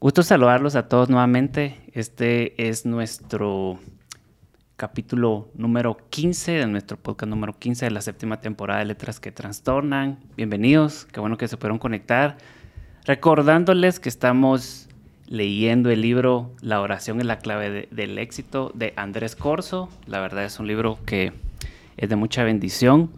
Gusto saludarlos a todos nuevamente. Este es nuestro capítulo número 15 de nuestro podcast número 15 de la séptima temporada de Letras que Trastornan. Bienvenidos, qué bueno que se pudieron conectar. Recordándoles que estamos leyendo el libro La oración es la clave del éxito de Andrés Corso. La verdad es un libro que es de mucha bendición.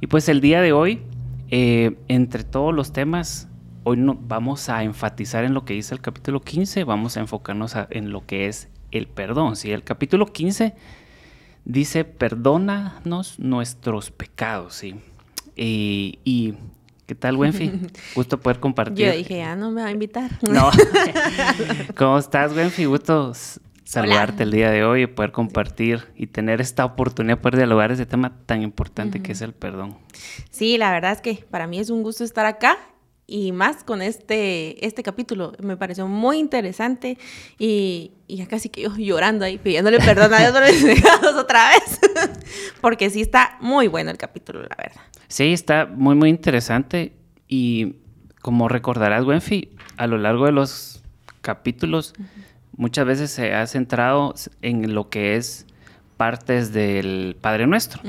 Y pues el día de hoy, eh, entre todos los temas, hoy no, vamos a enfatizar en lo que dice el capítulo 15, vamos a enfocarnos en lo que es el perdón. ¿sí? El capítulo 15 dice, perdónanos nuestros pecados. ¿sí? Y, ¿qué tal, Wenfi? Gusto poder compartir. Yo dije, ya no me va a invitar. No. ¿Cómo estás, Wenfi? Gusto saludarte el día de hoy y poder compartir y tener esta oportunidad de poder dialogar ese tema tan importante que es el perdón. Sí, la verdad es que para mí es un gusto estar acá y más con este, este capítulo. Me pareció muy interesante y, y ya casi que yo llorando ahí, pidiéndole perdón a Dios por mis pecados otra vez, porque sí está muy bueno el capítulo, la verdad. Sí, está muy, muy interesante y como recordarás, Wenfi, a lo largo de los capítulos muchas veces se ha centrado en lo que es partes del Padre Nuestro.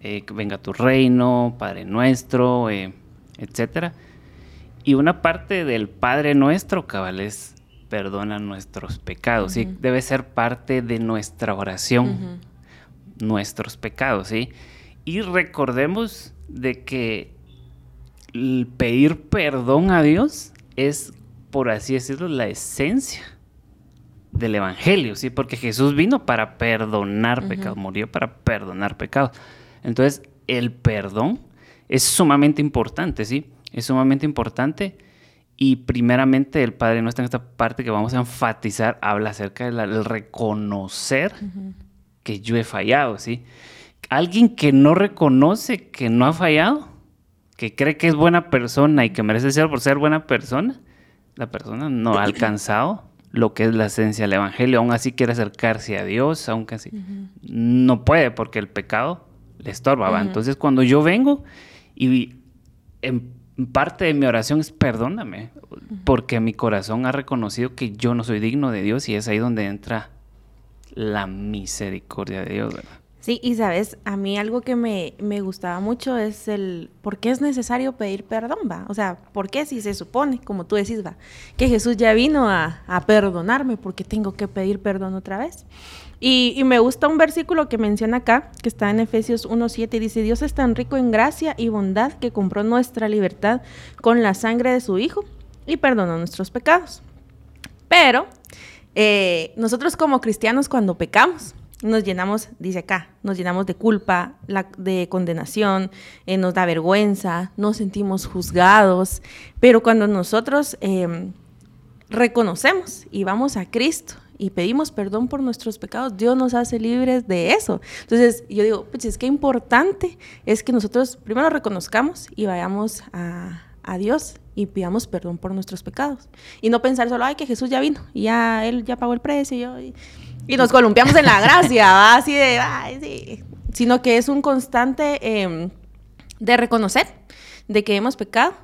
Eh, venga tu reino, Padre Nuestro, eh, etcétera y una parte del Padre nuestro, cabal, es perdona nuestros pecados, ¿sí? Debe ser parte de nuestra oración, nuestros pecados, ¿sí? Y recordemos de que el pedir perdón a Dios es, por así decirlo, la esencia del Evangelio, ¿sí? Porque Jesús vino para perdonar pecados, murió para perdonar pecados. Entonces, el perdón es sumamente importante, ¿sí? es sumamente importante. Y primeramente el Padre Nuestro en esta parte que vamos a enfatizar habla acerca del reconocer que yo he fallado, ¿sí? Alguien que no reconoce que no ha fallado, que cree que es buena persona y que merece ser por ser buena persona, la persona no ha alcanzado lo que es la esencia del Evangelio, aún así quiere acercarse a Dios, aunque así no puede porque el pecado le estorba. Entonces cuando yo vengo y en parte de mi oración es perdóname, porque mi corazón ha reconocido que yo no soy digno de Dios y es ahí donde entra la misericordia de Dios, ¿verdad? Sí, y sabes, a mí algo que me, gustaba mucho es el por qué es necesario pedir perdón, va. O sea, ¿por qué si se supone, como tú decís, va, que Jesús ya vino a, a perdonarme, porque tengo que pedir perdón otra vez? Y, me gusta un versículo que menciona acá, que está en Efesios 1.7, y dice, Dios es tan rico en gracia y bondad que compró nuestra libertad con la sangre de su Hijo y perdonó nuestros pecados. Pero eh, nosotros como cristianos cuando pecamos, nos llenamos, dice acá, nos llenamos de culpa, de condenación, eh, nos da vergüenza, nos sentimos juzgados, pero cuando nosotros em, reconocemos y vamos a Cristo y pedimos perdón por nuestros pecados, Dios nos hace libres de eso. Entonces, yo digo, pues es que importante es que nosotros primero reconozcamos y vayamos a, Dios y pidamos perdón por nuestros pecados. Y no pensar solo, ay, que Jesús ya vino ya Él ya pagó el precio y, y nos columpiamos en la gracia, así de, ay, sí. Sino que es un constante em, de reconocer de que hemos pecado.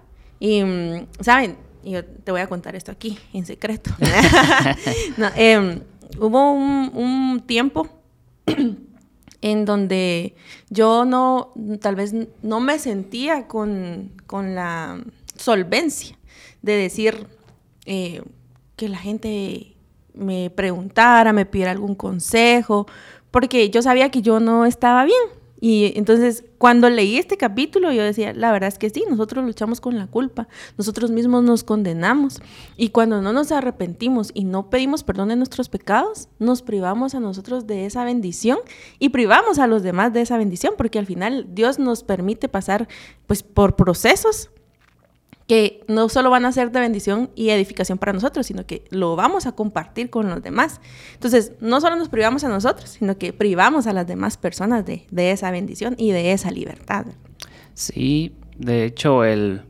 Y, mm, ¿saben? y yo te voy a contar esto aquí, en secreto. Em, hubo un, tiempo en donde yo no, tal vez no me sentía con, la solvencia de decir eh, que la gente me preguntara, me pidiera algún consejo, porque yo sabía que yo no estaba bien. Y entonces, cuando leí este capítulo, yo decía, la verdad es que sí, nosotros luchamos con la culpa, nosotros mismos nos condenamos. Y cuando no nos arrepentimos y no pedimos perdón de nuestros pecados, nos privamos a nosotros de esa bendición y privamos a los demás de esa bendición, porque al final Dios nos permite pasar pues por procesos que no solo van a ser de bendición y edificación para nosotros, sino que lo vamos a compartir con los demás. Entonces, no solo nos privamos a nosotros, sino que privamos a las demás personas de, esa bendición y de esa libertad. Sí, de hecho, el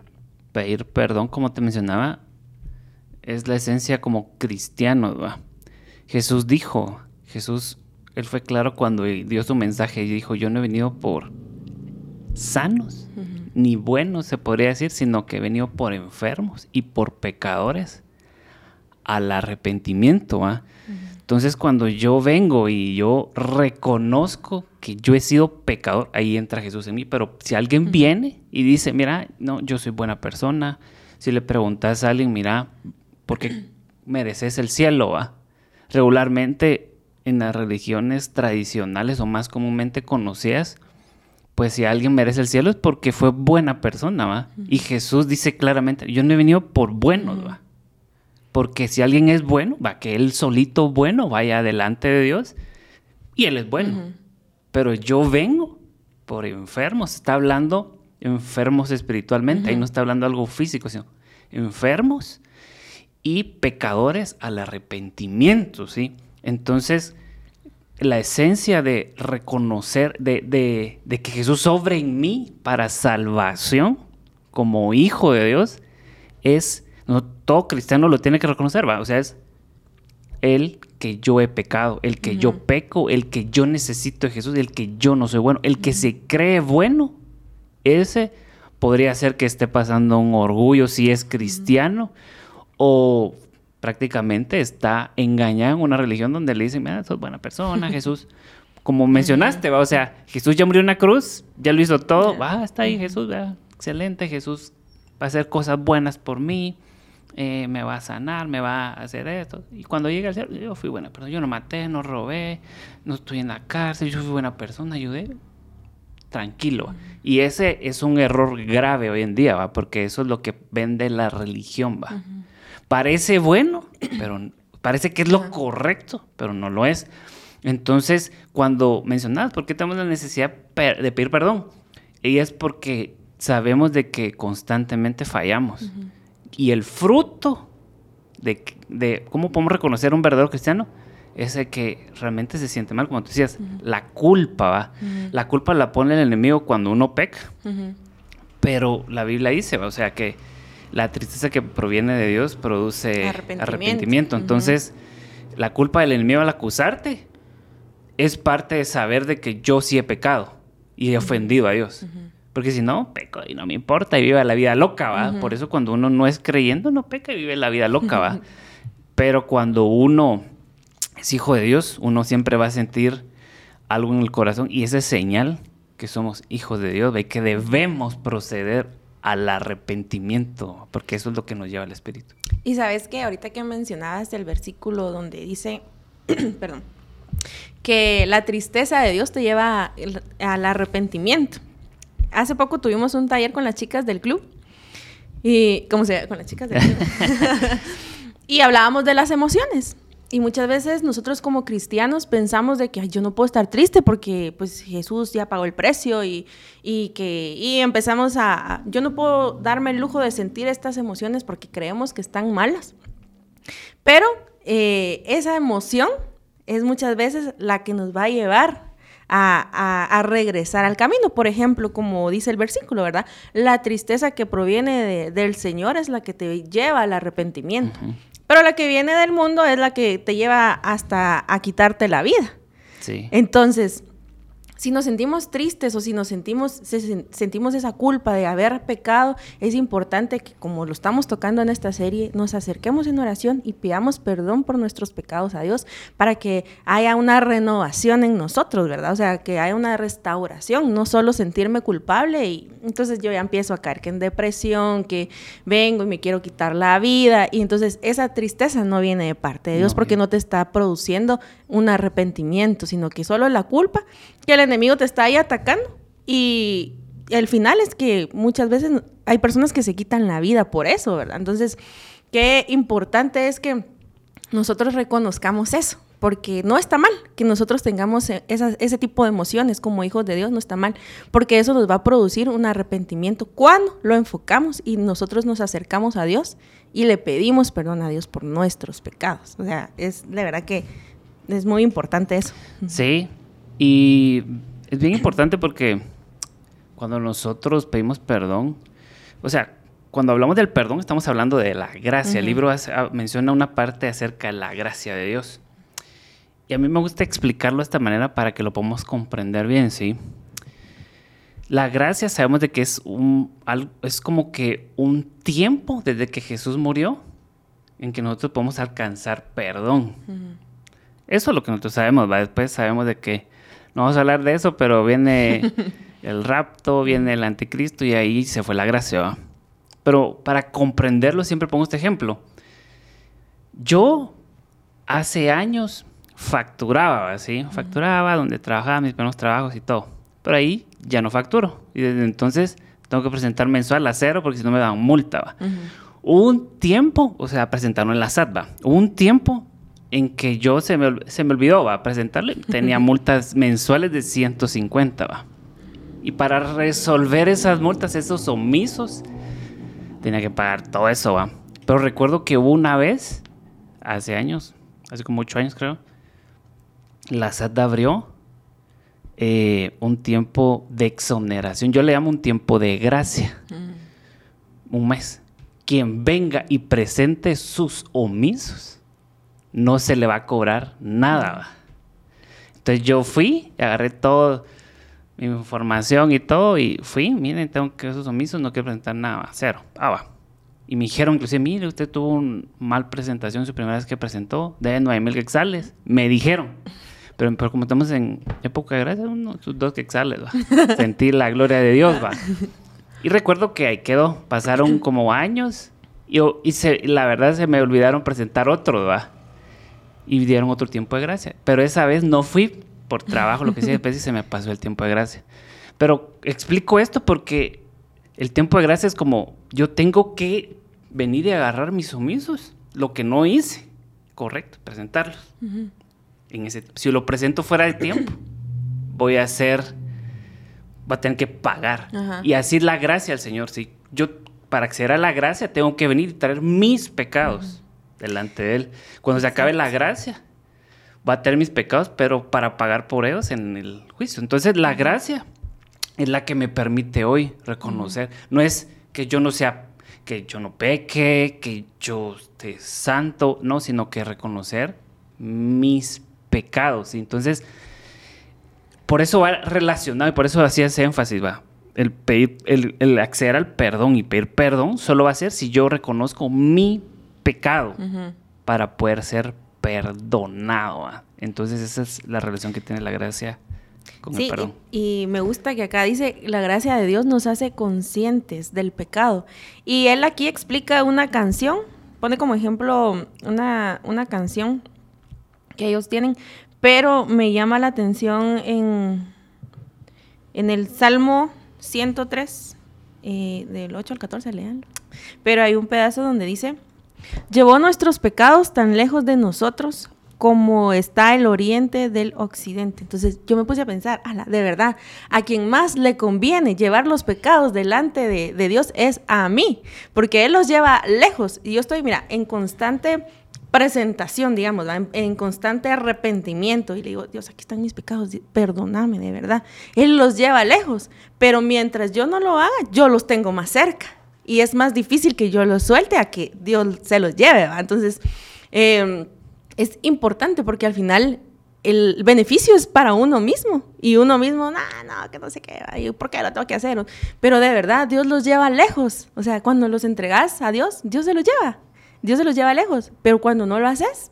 pedir perdón, como te mencionaba, es la esencia como cristiano. Jesús dijo, Jesús, él fue claro cuando dio su mensaje y dijo, yo no he venido por sanos, ni buenos se podría decir, sino que he venido por enfermos y por pecadores al arrepentimiento. ¿ah? Entonces cuando yo vengo y yo reconozco que yo he sido pecador, ahí entra Jesús en mí, pero si alguien viene y dice, mira, no, yo soy buena persona, si le preguntas a alguien, mira, ¿por qué mereces el cielo? ¿va? Regularmente en las religiones tradicionales o más comúnmente conocidas, pues si alguien merece el cielo es porque fue buena persona, ¿va? Y Jesús dice claramente, yo no he venido por buenos, ¿va? Porque si alguien es bueno, va, que él solito bueno vaya delante de Dios y él es bueno. Pero yo vengo por enfermos, está hablando enfermos espiritualmente, ahí no está hablando algo físico, sino enfermos y pecadores al arrepentimiento, ¿sí? Entonces, la esencia de reconocer, de, que Jesús sobre en mí para salvación, como hijo de Dios, es, no todo cristiano lo tiene que reconocer, ¿va? O sea, es el que yo he pecado, el que yo peco, el que yo necesito de Jesús, el que yo no soy bueno, el que se cree bueno, ese podría ser que esté pasando un orgullo si es cristiano o prácticamente está engañada en una religión donde le dicen, mira, sos buena persona, Jesús. Como mencionaste, ¿va? o sea, Jesús ya murió en la cruz, ya lo hizo todo, va, está ahí Jesús, ¿va? excelente, Jesús va a hacer cosas buenas por mí, eh, me va a sanar, me va a hacer esto. Y cuando llega al cielo, yo fui buena persona, yo no maté, no robé, no estoy en la cárcel, yo fui buena persona, ayudé. Tranquilo. Y ese es un error grave hoy en día, ¿va? Porque eso es lo que vende la religión, ¿va? Parece bueno, pero parece que es lo correcto, pero no lo es. Entonces, cuando mencionabas por qué tenemos la necesidad de pedir perdón, y es porque sabemos de que constantemente fallamos. Y el fruto de, cómo podemos reconocer un verdadero cristiano es el que realmente se siente mal, como tú decías, la culpa, ¿va? La culpa la pone el enemigo cuando uno peca. Pero la Biblia dice, o sea, que la tristeza que proviene de Dios produce arrepentimiento. Entonces, la culpa del enemigo al acusarte es parte de saber de que yo sí he pecado y he ofendido a Dios. Porque si no, peco y no me importa y vive la vida loca, ¿va? Por eso cuando uno no es creyendo, no peca y vive la vida loca, ¿va? Pero cuando uno es hijo de Dios, uno siempre va a sentir algo en el corazón y esa es señal que somos hijos de Dios, ve que debemos proceder al arrepentimiento, porque eso es lo que nos lleva al Espíritu. Y sabes que ahorita que mencionabas el versículo donde dice, perdón, que la tristeza de Dios te lleva al arrepentimiento. Hace poco tuvimos un taller con las chicas del club. Y, ¿cómo se llama? Con las chicas del club. y hablábamos de las emociones. Y muchas veces nosotros como cristianos pensamos de que yo no puedo estar triste porque pues Jesús ya pagó el precio y, que y empezamos a, yo no puedo darme el lujo de sentir estas emociones porque creemos que están malas. Pero eh, esa emoción es muchas veces la que nos va a llevar a, regresar al camino. Por ejemplo, como dice el versículo, ¿verdad? La tristeza que proviene del Señor es la que te lleva al arrepentimiento. Pero la que viene del mundo es la que te lleva hasta a quitarte la vida. Sí. Entonces, si nos sentimos tristes o si nos sentimos, sentimos esa culpa de haber pecado, es importante que, como lo estamos tocando en esta serie, nos acerquemos en oración y pidamos perdón por nuestros pecados a Dios para que haya una renovación en nosotros, ¿verdad? O sea, que haya una restauración, no solo sentirme culpable y entonces yo ya empiezo a caer que en depresión, que vengo y me quiero quitar la vida y entonces esa tristeza no viene de parte de Dios porque no te está produciendo un arrepentimiento, sino que solo la culpa que el enemigo te está ahí atacando y el final es que muchas veces hay personas que se quitan la vida por eso, ¿verdad? Entonces, qué importante es que nosotros reconozcamos eso, porque no está mal que nosotros tengamos e-, ese tipo de emociones como hijos de Dios, no está mal, porque eso nos va a producir un arrepentimiento cuando lo enfocamos y nosotros nos acercamos a Dios y le pedimos perdón a Dios por nuestros pecados. O sea, es de verdad que es muy importante eso. Sí, y es bien importante porque cuando nosotros pedimos perdón, o sea, cuando hablamos del perdón estamos hablando de la gracia. El libro ah, menciona una parte acerca de la gracia de Dios. Y a mí me gusta explicarlo de esta manera para que lo podamos comprender bien, ¿sí? La gracia sabemos de que es un es como que un tiempo desde que Jesús murió en que nosotros podemos alcanzar perdón. Eso es lo que nosotros sabemos, ¿va? Después sabemos de que no vamos a hablar de eso, pero viene el rapto, viene el anticristo y ahí se fue la gracia. Pero para comprenderlo siempre pongo este ejemplo. Yo hace años facturaba, ¿sí? Facturaba donde trabajaba mis primeros trabajos y todo. Pero ahí ya no facturo. Y desde entonces tengo que presentar mensual a cero porque si no me dan multa. Hubo un tiempo, o sea, presentarlo en la SAT, ¿va? Hubo un tiempo en que yo se me, se me olvidó, va, presentarle. Tenía multas mensuales de 150, va. Y para resolver esas multas, esos omisos, tenía que pagar todo eso, va. Pero recuerdo que hubo una vez, hace años, hace como ocho años creo, la SAT abrió eh, un tiempo de exoneración. Yo le llamo un tiempo de gracia. Mm. Un mes. Quien venga y presente sus omisos no se le va a cobrar nada. Entonces yo fui, agarré todo mi información y todo y fui, miren, tengo que esos omisos, no quiero presentar nada, cero. Ah, va. Y me dijeron inclusive, mire, usted tuvo una mal presentación su primera vez que presentó, de 9 mil quexales. Me dijeron. Pero, pero, como estamos en época de gracia, unos dos quexales, va. Sentir la gloria de Dios, va. Y recuerdo que ahí quedó. Pasaron como años y, y la verdad se me olvidaron presentar otro, va y dieron otro tiempo de gracia. Pero esa vez no fui por trabajo, lo que sea, después y se me pasó el tiempo de gracia. Pero explico esto porque el tiempo de gracia es como yo tengo que venir y agarrar mis omisos, lo que no hice, correcto, presentarlos. en ese, si lo presento fuera de tiempo, voy a hacer, va a tener que pagar. Y así la gracia al Señor. Si yo para acceder a la gracia tengo que venir y traer mis pecados delante de Él. Cuando se acabe la gracia, va a tener mis pecados, pero para pagar por ellos en el juicio. Entonces la gracia es la que me permite hoy reconocer. No es que yo no sea, que yo no peque, que yo esté santo, no, sino que reconocer mis pecados. Entonces, por eso va relacionado y por eso hacía ese énfasis, va. El, pedir, el acceder al perdón y pedir perdón solo va a ser si yo reconozco mi pecado para poder ser perdonado. Entonces esa es la relación que tiene la gracia con el perdón. Y, y, me gusta que acá dice, la gracia de Dios nos hace conscientes del pecado. Y él aquí explica una canción, pone como ejemplo una, una canción que ellos tienen, pero me llama la atención en, en el Salmo 103, eh, del 8 al 14, leanlo. Pero hay un pedazo donde dice, Llevó nuestros pecados tan lejos de nosotros como está el oriente del occidente. Entonces yo me puse a pensar, de verdad, a quien más le conviene llevar los pecados delante de, Dios es a mí, porque Él los lleva lejos. Y yo estoy, mira, en constante presentación, digamos, en, constante arrepentimiento. Y le digo, Dios, aquí están mis pecados, perdóname, de verdad. Él los lleva lejos, pero mientras yo no lo haga, yo los tengo más cerca y es más difícil que yo los suelte a que Dios se los lleve. Entonces, em, es importante porque al final el beneficio es para uno mismo y uno mismo, no, no, que no sé qué, ¿por qué lo tengo que hacer? Pero de verdad, Dios los lleva lejos. O sea, cuando los entregas a Dios, Dios se los lleva. Dios se los lleva lejos. Pero cuando no lo haces,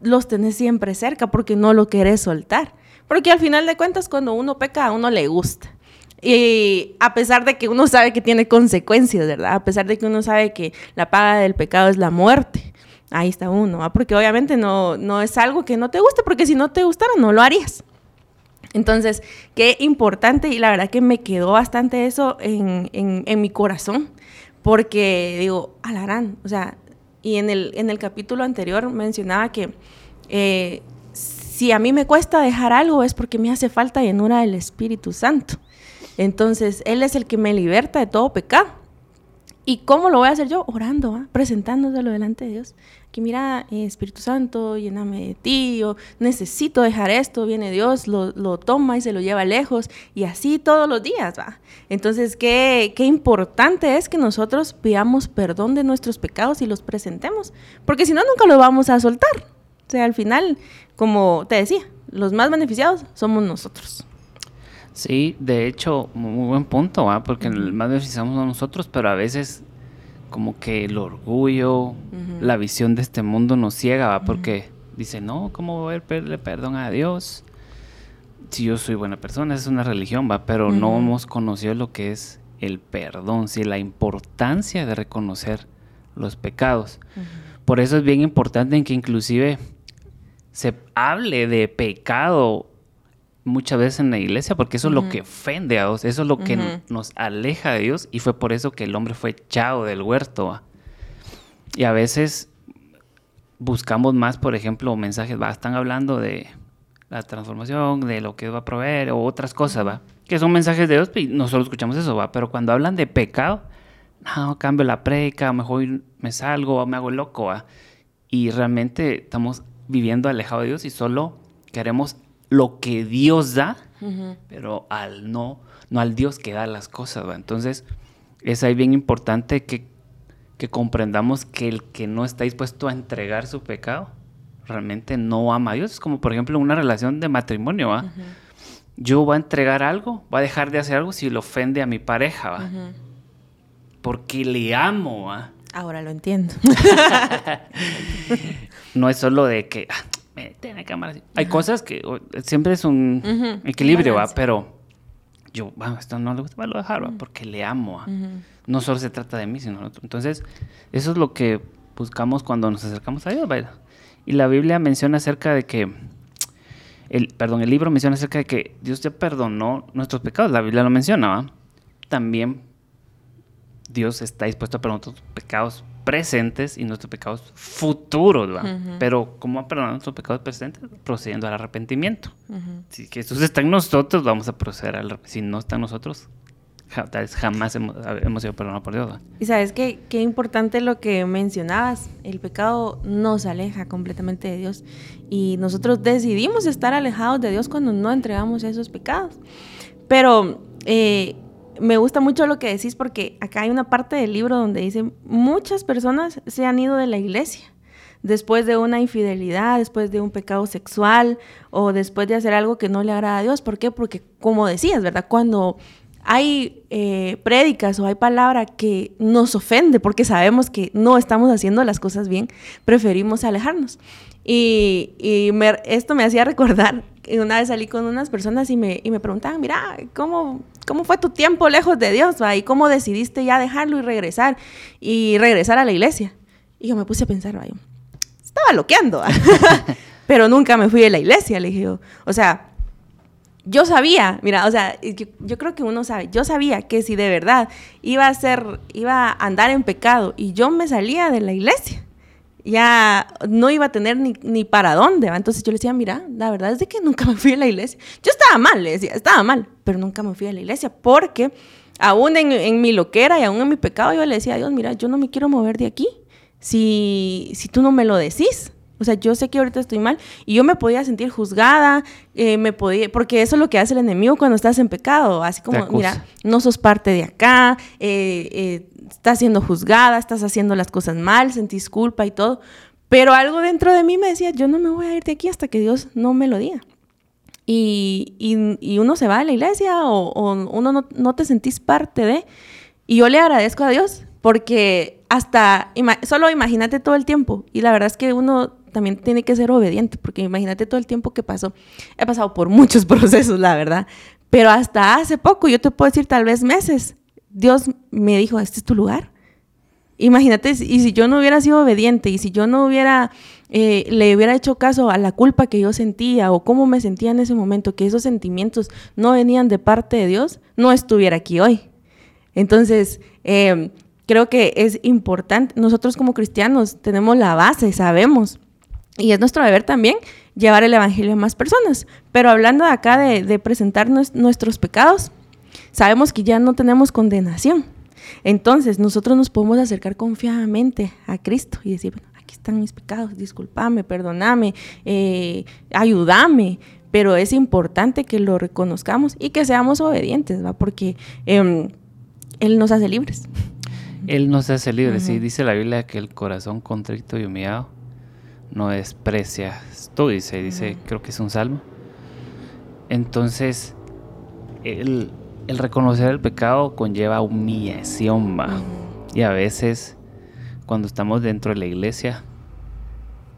los tenés siempre cerca porque no lo querés soltar. Porque al final de cuentas, cuando uno peca, a uno le gusta. Y a pesar de que uno sabe que tiene consecuencias, ¿verdad? A pesar de que uno sabe que la paga del pecado es la muerte. Ahí está uno, Porque obviamente no, no es algo que no te guste, porque si no te gustara no lo harías. Entonces, qué importante y la verdad que me quedó bastante eso en, en, mi corazón, porque digo, alarán, o sea, y en el, en el capítulo anterior mencionaba que eh, si a mí me cuesta dejar algo es porque me hace falta llenura del Espíritu Santo. Entonces, Él es el que me liberta de todo pecado. ¿Y cómo lo voy a hacer yo? Orando, ¿ah? presentándoselo delante de Dios. Que mira, eh, Espíritu Santo, lléname de ti, yo necesito dejar esto, viene Dios, lo, lo, toma y se lo lleva lejos, y así todos los días, ¿va? Entonces, qué, qué importante es que nosotros pidamos perdón de nuestros pecados y los presentemos, porque si no, nunca los vamos a soltar. O sea, al final, como te decía, los más beneficiados somos nosotros. Sí, de hecho, muy buen punto, ¿va? porque más beneficiamos a nosotros, pero a veces como que el orgullo, la visión de este mundo nos ciega, ¿va? porque dice, no, ¿cómo voy a pedirle perdón a Dios? Si yo soy buena persona, es una religión, va, pero no hemos conocido lo que es el perdón, sí, la importancia de reconocer los pecados. Por eso es bien importante en que inclusive se hable de pecado muchas veces en la iglesia, porque eso es lo que ofende a Dios, eso es lo que nos aleja de Dios, y fue por eso que el hombre fue echado del huerto. Y a veces buscamos más, por ejemplo, mensajes, ¿va? están hablando de la transformación, de lo que va a proveer, o otras cosas, ¿va? que son mensajes de Dios, y nosotros escuchamos eso, ¿va? pero cuando hablan de pecado, no, cambio la preca, mejor me salgo, me hago loco, ¿va? y realmente estamos viviendo alejado de Dios y solo queremos lo que Dios da, pero al no, no al Dios que da las cosas. ¿va? Entonces, es ahí bien importante que, que, comprendamos que el que no está dispuesto a entregar su pecado, realmente no ama a Dios. Es como, por ejemplo, una relación de matrimonio. ¿va? Yo voy a entregar algo, voy a dejar de hacer algo si le ofende a mi pareja. ¿va? Porque le amo. ¿va? Ahora lo entiendo. no es solo de que, ah, mete la cámara. Hay cosas que siempre es un equilibrio, ¿va? Pero yo, bueno, esto no le gusta, va a dejar, ¿va? Porque le amo. No solo se trata de mí, sino de otro. Entonces, eso es lo que buscamos cuando nos acercamos a Dios, ¿va? Y la Biblia menciona acerca de que, el, perdón, el libro menciona acerca de que Dios ya perdonó nuestros pecados. La Biblia lo menciona, ¿va? También Dios está dispuesto a perdonar nuestros pecados presentes y nuestros pecados futuros, ¿va? Pero ¿cómo a perdonar nuestros pecados presentes? Procediendo al arrepentimiento. Si Jesús está en nosotros, vamos a proceder al Si no está en nosotros, jamás hemos, sido perdonados por Dios. Y sabes qué, qué importante lo que mencionabas, el pecado nos aleja completamente de Dios y nosotros decidimos estar alejados de Dios cuando no entregamos esos pecados. Pero eh, me gusta mucho lo que decís porque acá hay una parte del libro donde dice, muchas personas se han ido de la iglesia después de una infidelidad, después de un pecado sexual o después de hacer algo que no le agrada a Dios. ¿Por qué? Porque como decías, ¿verdad? Cuando hay eh, prédicas o hay palabra que nos ofende porque sabemos que no estamos haciendo las cosas bien, preferimos alejarnos. Y, esto me hacía recordar una vez salí con unas personas y me, y me preguntaban, mira, ¿cómo, ¿cómo fue tu tiempo lejos de Dios? ¿Y cómo decidiste ya dejarlo y regresar? Y regresar a la iglesia. Y yo me puse a pensar, ¿va? estaba loqueando, pero nunca me fui de la iglesia, le dije O sea, yo sabía, mira, o sea, yo, yo, creo que uno sabe, yo sabía que si de verdad iba a ser, iba a andar en pecado y yo me salía de la iglesia, ya no iba a tener ni, ni para dónde. ¿va? Entonces yo le decía, mira, la verdad es de que nunca me fui a la iglesia. Yo estaba mal, le decía, estaba mal, pero nunca me fui a la iglesia porque aún en, en mi loquera y aún en mi pecado yo le decía a Dios, mira, yo no me quiero mover de aquí si, si tú no me lo decís. O sea, yo sé que ahorita estoy mal y yo me podía sentir juzgada, eh, me podía, porque eso es lo que hace el enemigo cuando estás en pecado, así como, mira, no sos parte de acá, eh, eh, estás siendo juzgada, estás haciendo las cosas mal, sentís culpa y todo. Pero algo dentro de mí me decía, yo no me voy a ir de aquí hasta que Dios no me lo diga. Y, y, uno se va a la iglesia o, uno no, no, te sentís parte de... Y yo le agradezco a Dios porque hasta, solo imagínate todo el tiempo. Y la verdad es que uno también tiene que ser obediente, porque imagínate todo el tiempo que pasó. He pasado por muchos procesos, la verdad. Pero hasta hace poco, yo te puedo decir tal vez meses, Dios me dijo, este es tu lugar. Imagínate, y si yo no hubiera sido obediente, y si yo no hubiera, eh, le hubiera hecho caso a la culpa que yo sentía o cómo me sentía en ese momento, que esos sentimientos no venían de parte de Dios, no estuviera aquí hoy. Entonces, em, creo que es importante, nosotros como cristianos tenemos la base, sabemos, y es nuestro deber también llevar el Evangelio a más personas. Pero hablando acá de, de presentar nuestros pecados, sabemos que ya no tenemos condenación. Entonces, nosotros nos podemos acercar confiadamente a Cristo y decir, bueno, aquí están mis pecados, discúlpame, perdóname, eh, ayúdame. Pero es importante que lo reconozcamos y que seamos obedientes, ¿va? Porque em, Él nos hace libres. Él nos hace libres, sí. Dice la Biblia que el corazón contrito y humillado no desprecia. Esto dice, dice, creo que es un salmo. Entonces, el, reconocer el pecado conlleva humillación, va. Y a veces, cuando estamos dentro de la iglesia,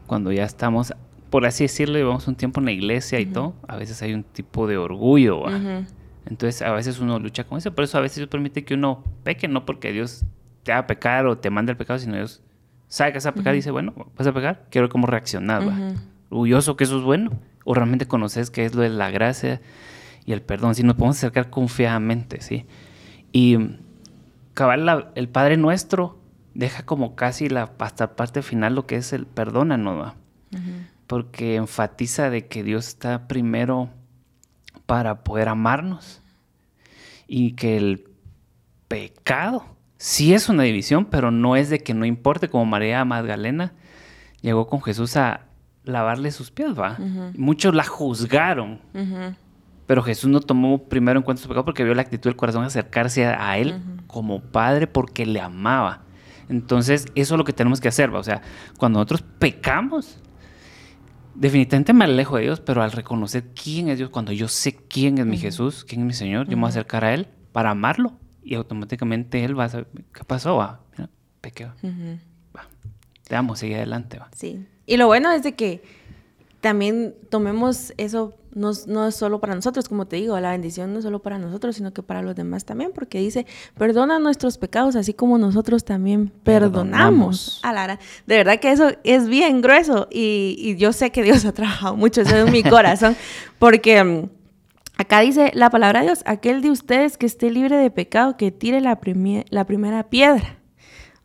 cuando ya estamos, por así decirlo, llevamos un tiempo en la iglesia y todo, a veces hay un tipo de orgullo, ¿va? Entonces, a veces uno lucha con eso. Por eso a veces Dios permite que uno peque, no porque Dios te haga pecar o te manda el pecado, sino Dios vas a pecar y dice, bueno, vas a pecar, quiero ver cómo reaccionar, Orgulloso que eso es bueno, o realmente conoces que es lo de la gracia y el perdón. Si nos podemos acercar confiadamente, ¿sí? Y cabal, el Padre Nuestro deja como casi la hasta parte final lo que es el perdónanos, ¿va? Porque enfatiza de que Dios está primero para poder amarnos y que el pecado sí es una división, pero no es de que no importe, como María Magdalena llegó con Jesús a lavarle sus pies, ¿va? Muchos la juzgaron, pero Jesús no tomó primero en cuenta su pecado porque vio la actitud del corazón de acercarse a, Él como Padre porque le amaba. Entonces, eso es lo que tenemos que hacer, ¿va? O sea, cuando nosotros pecamos, definitivamente me alejo de Dios, pero al reconocer quién es Dios, cuando yo sé quién es mi Jesús, quién es mi Señor, yo me voy a acercar a Él para amarlo y automáticamente Él va a saber, ¿qué pasó? Va, mira, pequeo. Te amo, sigue adelante. Va. Sí. Y lo bueno es de que también tomemos eso no, no, es solo para nosotros, como te digo, la bendición no es solo para nosotros, sino que para los demás también, porque dice, perdona nuestros pecados, así como nosotros también perdonamos. A Lara. De verdad que eso es bien grueso y, yo sé que Dios ha trabajado mucho eso en mi corazón, porque mm, acá dice la palabra de Dios, aquel de ustedes que esté libre de pecado, que tire la, primera piedra.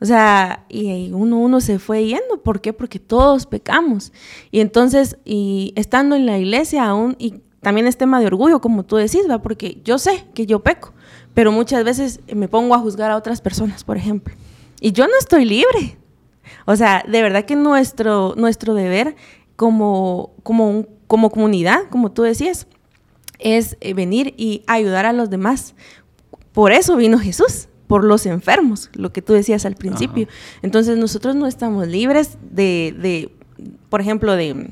O sea, y uno, uno se fue yendo. ¿Por qué? Porque todos pecamos. Y entonces, y estando en la iglesia aún, y también es tema de orgullo, como tú decís, ¿va? Porque yo sé que yo peco, pero muchas veces me pongo a juzgar a otras personas, por ejemplo. Y yo no estoy libre. O sea, de verdad que nuestro, nuestro deber como, como, como comunidad, como tú decías, es eh, venir y ayudar a los demás. Por eso vino Jesús por los enfermos, lo que tú decías al principio. Entonces nosotros no estamos libres de, por ejemplo, de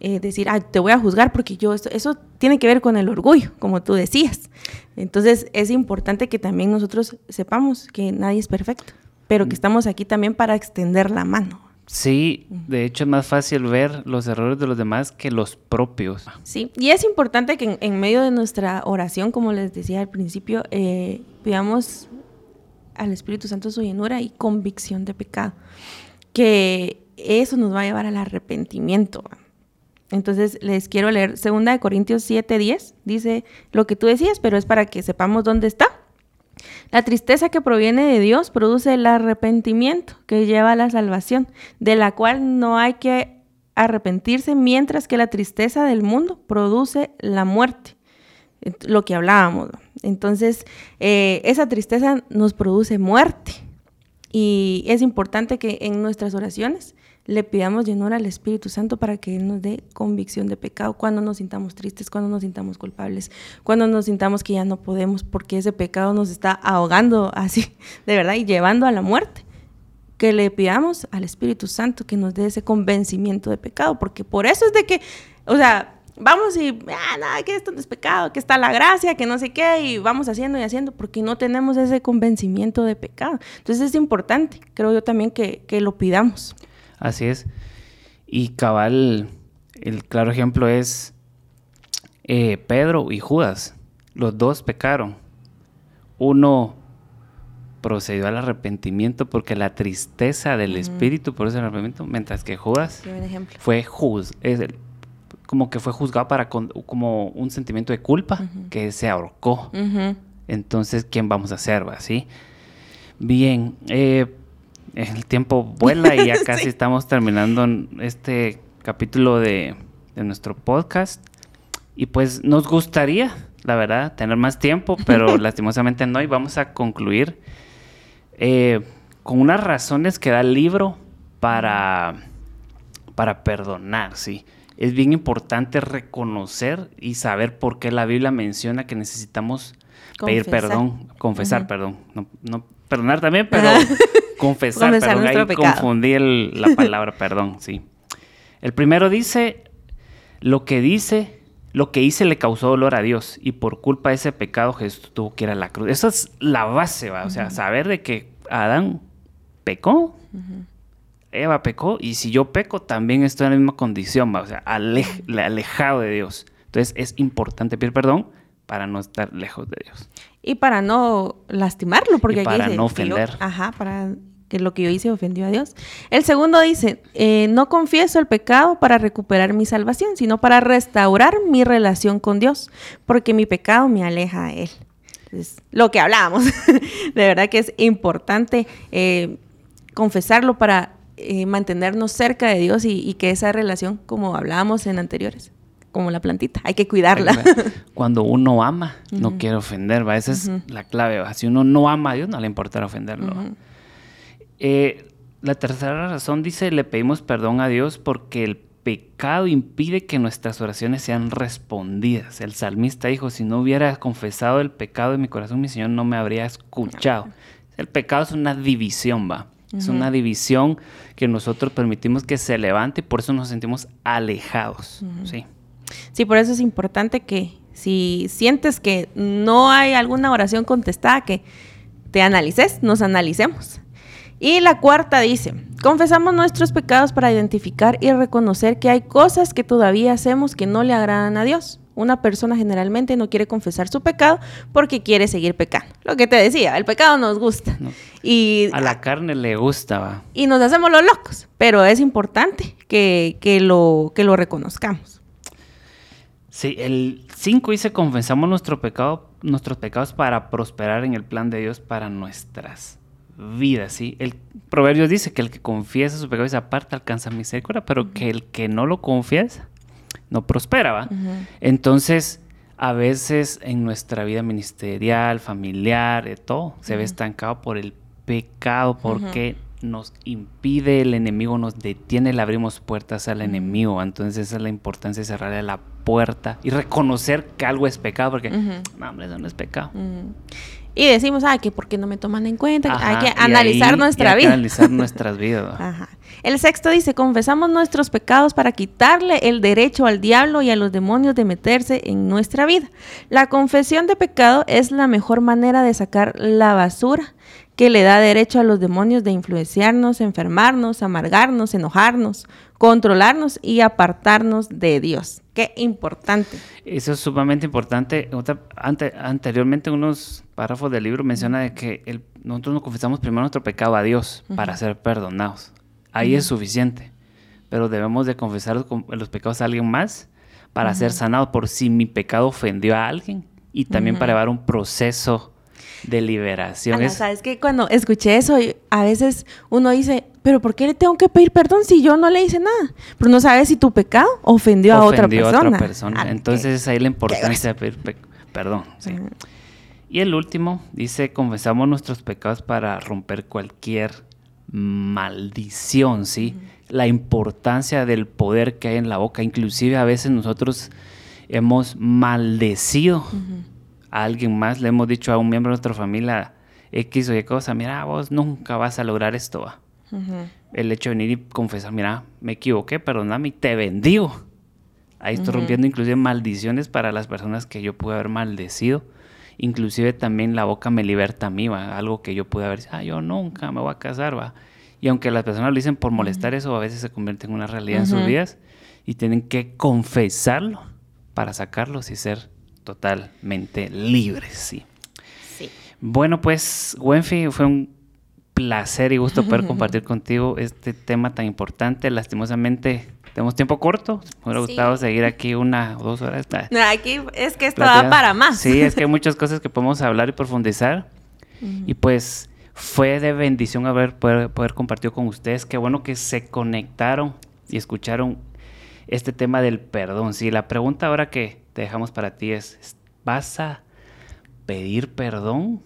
eh, decir, ah, te voy a juzgar porque yo, esto, eso tiene que ver con el orgullo, como tú decías. Entonces es importante que también nosotros sepamos que nadie es perfecto, pero que mm. estamos aquí también para extender la mano. Sí, de hecho es más fácil ver los errores de los demás que los propios. Sí, y es importante que en, medio de nuestra oración, como les decía al principio, eh, pidamos al Espíritu Santo su llenura y convicción de pecado. Que eso nos va a llevar al arrepentimiento. Entonces les quiero leer 2 Corintios 7:10. Dice lo que tú decías, pero es para que sepamos dónde está. La tristeza que proviene de Dios produce el arrepentimiento que lleva a la salvación, de la cual no hay que arrepentirse, mientras que la tristeza del mundo produce la muerte lo que hablábamos. Entonces, eh, esa tristeza nos produce muerte. Y es importante que en nuestras oraciones le pidamos llenura al Espíritu Santo para que Él nos dé convicción de pecado cuando nos sintamos tristes, cuando nos sintamos culpables, cuando nos sintamos que ya no podemos porque ese pecado nos está ahogando así, de verdad, y llevando a la muerte. Que le pidamos al Espíritu Santo que nos dé ese convencimiento de pecado, porque por eso es de que, o sea, vamos y, ah, nada, que esto no es pecado, que está la gracia, que no sé qué, y vamos haciendo y haciendo, porque no tenemos ese convencimiento de pecado. Entonces es importante, creo yo también, que, lo pidamos. Así es. Y cabal, el claro ejemplo es eh, Pedro y Judas. Los dos pecaron. Uno procedió al arrepentimiento porque la tristeza del espíritu por ese arrepentimiento, mientras que Judas fue juz, es el, como que fue juzgado para como un sentimiento de culpa que se ahorcó. Entonces, ¿quién vamos a ser? ¿Sí? Bien, eh, el tiempo vuela y ya casi estamos terminando este capítulo de, nuestro podcast. Y pues nos gustaría, la verdad, tener más tiempo, pero lastimosamente no. Y vamos a concluir eh, con unas razones que da el libro para, para perdonar, ¿sí? es bien importante reconocer y saber por qué la Biblia menciona que necesitamos pedir perdón, confesar, perdón. No, perdonar también, pero confesar, perdón. Ahí confundí la palabra perdón, sí. El primero dice, lo que dice lo que hice le causó dolor a Dios y por culpa de ese pecado Jesús tuvo que ir a la cruz. Esa es la base, ¿va? O sea, saber de que Adán pecó, Eva pecó y si yo peco también estoy en la misma condición, ¿va? O sea, alejado de Dios. Entonces es importante pedir perdón para no estar lejos de Dios. Y para no lastimarlo, porque y para no ofender. ajá, para que lo que yo hice ofendió a Dios. El segundo dice, eh, no confieso el pecado para recuperar mi salvación, sino para restaurar mi relación con Dios, porque mi pecado me aleja a Él. Es lo que hablábamos. de verdad que es importante eh, confesarlo para eh, mantenernos cerca de Dios y, que esa relación, como hablábamos en anteriores, como la plantita, hay que cuidarla. Cuando uno ama, no quiere ofender, ¿va? esa es la clave. Si uno no ama a Dios, no le importa ofenderlo. Eh, la tercera razón dice, le pedimos perdón a Dios porque el pecado impide que nuestras oraciones sean respondidas. El salmista dijo, si no hubiera confesado el pecado de mi corazón, mi Señor no me habría escuchado. El pecado es una división, va. Es una división que nosotros permitimos que se levante y por eso nos sentimos alejados. Sí. Sí, por eso es importante que si sientes que no hay alguna oración contestada, que te analices, nos analicemos. Y la cuarta dice, confesamos nuestros pecados para identificar y reconocer que hay cosas que todavía hacemos que no le agradan a Dios. Una persona generalmente no quiere confesar su pecado porque quiere seguir pecando. Lo que te decía, el pecado nos gusta. Y, a la carne le gusta. Y nos hacemos los locos, pero es importante que, lo, que lo reconozcamos. Sí, el 5 dice, confesamos nuestro pecado, nuestros pecados para prosperar en el plan de Dios para nuestras vida, ¿sí? El proverbio dice que el que confiesa su pecado y se aparta alcanza misericordia, pero que el que no lo confiesa no prospera, ¿va? Entonces, a veces en nuestra vida ministerial, familiar, de todo, se ve estancado por el pecado, porque nos impide el enemigo, nos detiene, le abrimos puertas al enemigo. Entonces, esa es la importancia de cerrarle la puerta y reconocer que algo es pecado, porque, no, hombre, eso no es pecado y decimos, ay, que por qué no me toman en cuenta, hay que analizar nuestra vida. analizar nuestras vidas. El sexto dice, confesamos nuestros pecados para quitarle el derecho al diablo y a los demonios de meterse en nuestra vida. La confesión de pecado es la mejor manera de sacar la basura que le da derecho a los demonios de influenciarnos, enfermarnos, amargarnos, enojarnos, controlarnos y apartarnos de Dios. Qué importante. Eso es sumamente importante. anteriormente, unos párrafos del libro menciona de que el, nosotros nos confesamos primero nuestro pecado a Dios para ser perdonados. Ahí es suficiente. Pero debemos de confesar los, pecados a alguien más para ser sanados por si mi pecado ofendió a alguien y también para llevar un proceso de liberación. Sabes que cuando escuché eso, a veces uno dice, pero ¿por qué le tengo que pedir perdón si yo no le hice nada? Pero no sabes si tu pecado ofendió, a otra persona. Ah, Entonces ahí la importancia de pedir perdón. Y el último dice, confesamos nuestros pecados para romper cualquier maldición, ¿sí? La importancia del poder que hay en la boca. Inclusive a veces nosotros hemos maldecido a alguien más, le hemos dicho a un miembro de nuestra familia X o Y cosa, mira, vos nunca vas a lograr esto. El hecho de venir y confesar, mira, me equivoqué, perdóname y te bendigo. Ahí estoy rompiendo inclusive maldiciones para las personas que yo pude haber maldecido. Inclusive también la boca me liberta a mí, ¿va? algo que yo pude haber dicho, ah, yo nunca me voy a casar, va. Y aunque las personas lo dicen por molestar eso, a veces se convierte en una realidad en sus vidas y tienen que confesarlo para sacarlos y ser totalmente libres, sí. sí. Bueno, pues, Wenfi, fue un placer y gusto poder compartir contigo este tema tan importante. Lastimosamente, tenemos tiempo corto. Me hubiera gustado seguir aquí una o dos horas. aquí es que esto va para más. Sí, es que hay muchas cosas que podemos hablar y profundizar. Y pues fue de bendición haber poder, poder compartir con ustedes. Qué bueno que se conectaron y escucharon este tema del perdón. Sí, la pregunta ahora que te dejamos para ti es, ¿vas a pedir perdón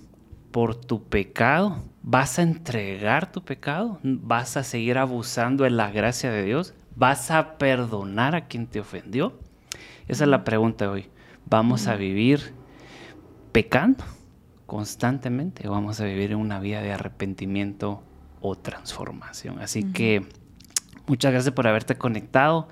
por tu pecado? ¿Vas a entregar tu pecado? ¿Vas a seguir abusando de la gracia de Dios? ¿Vas a perdonar a quien te ofendió? Esa es la pregunta hoy. ¿Vamos a vivir pecando constantemente o vamos a vivir en una vida de arrepentimiento o transformación? Así que muchas gracias por haberte conectado.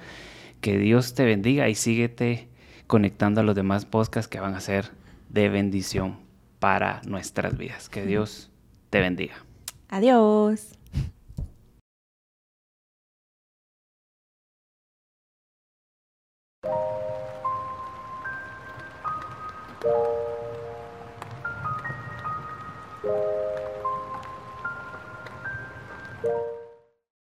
Que Dios te bendiga y síguete conectando a los demás podcasts que van a ser de bendición para nuestras vidas. Que Dios te bendiga. Adiós. You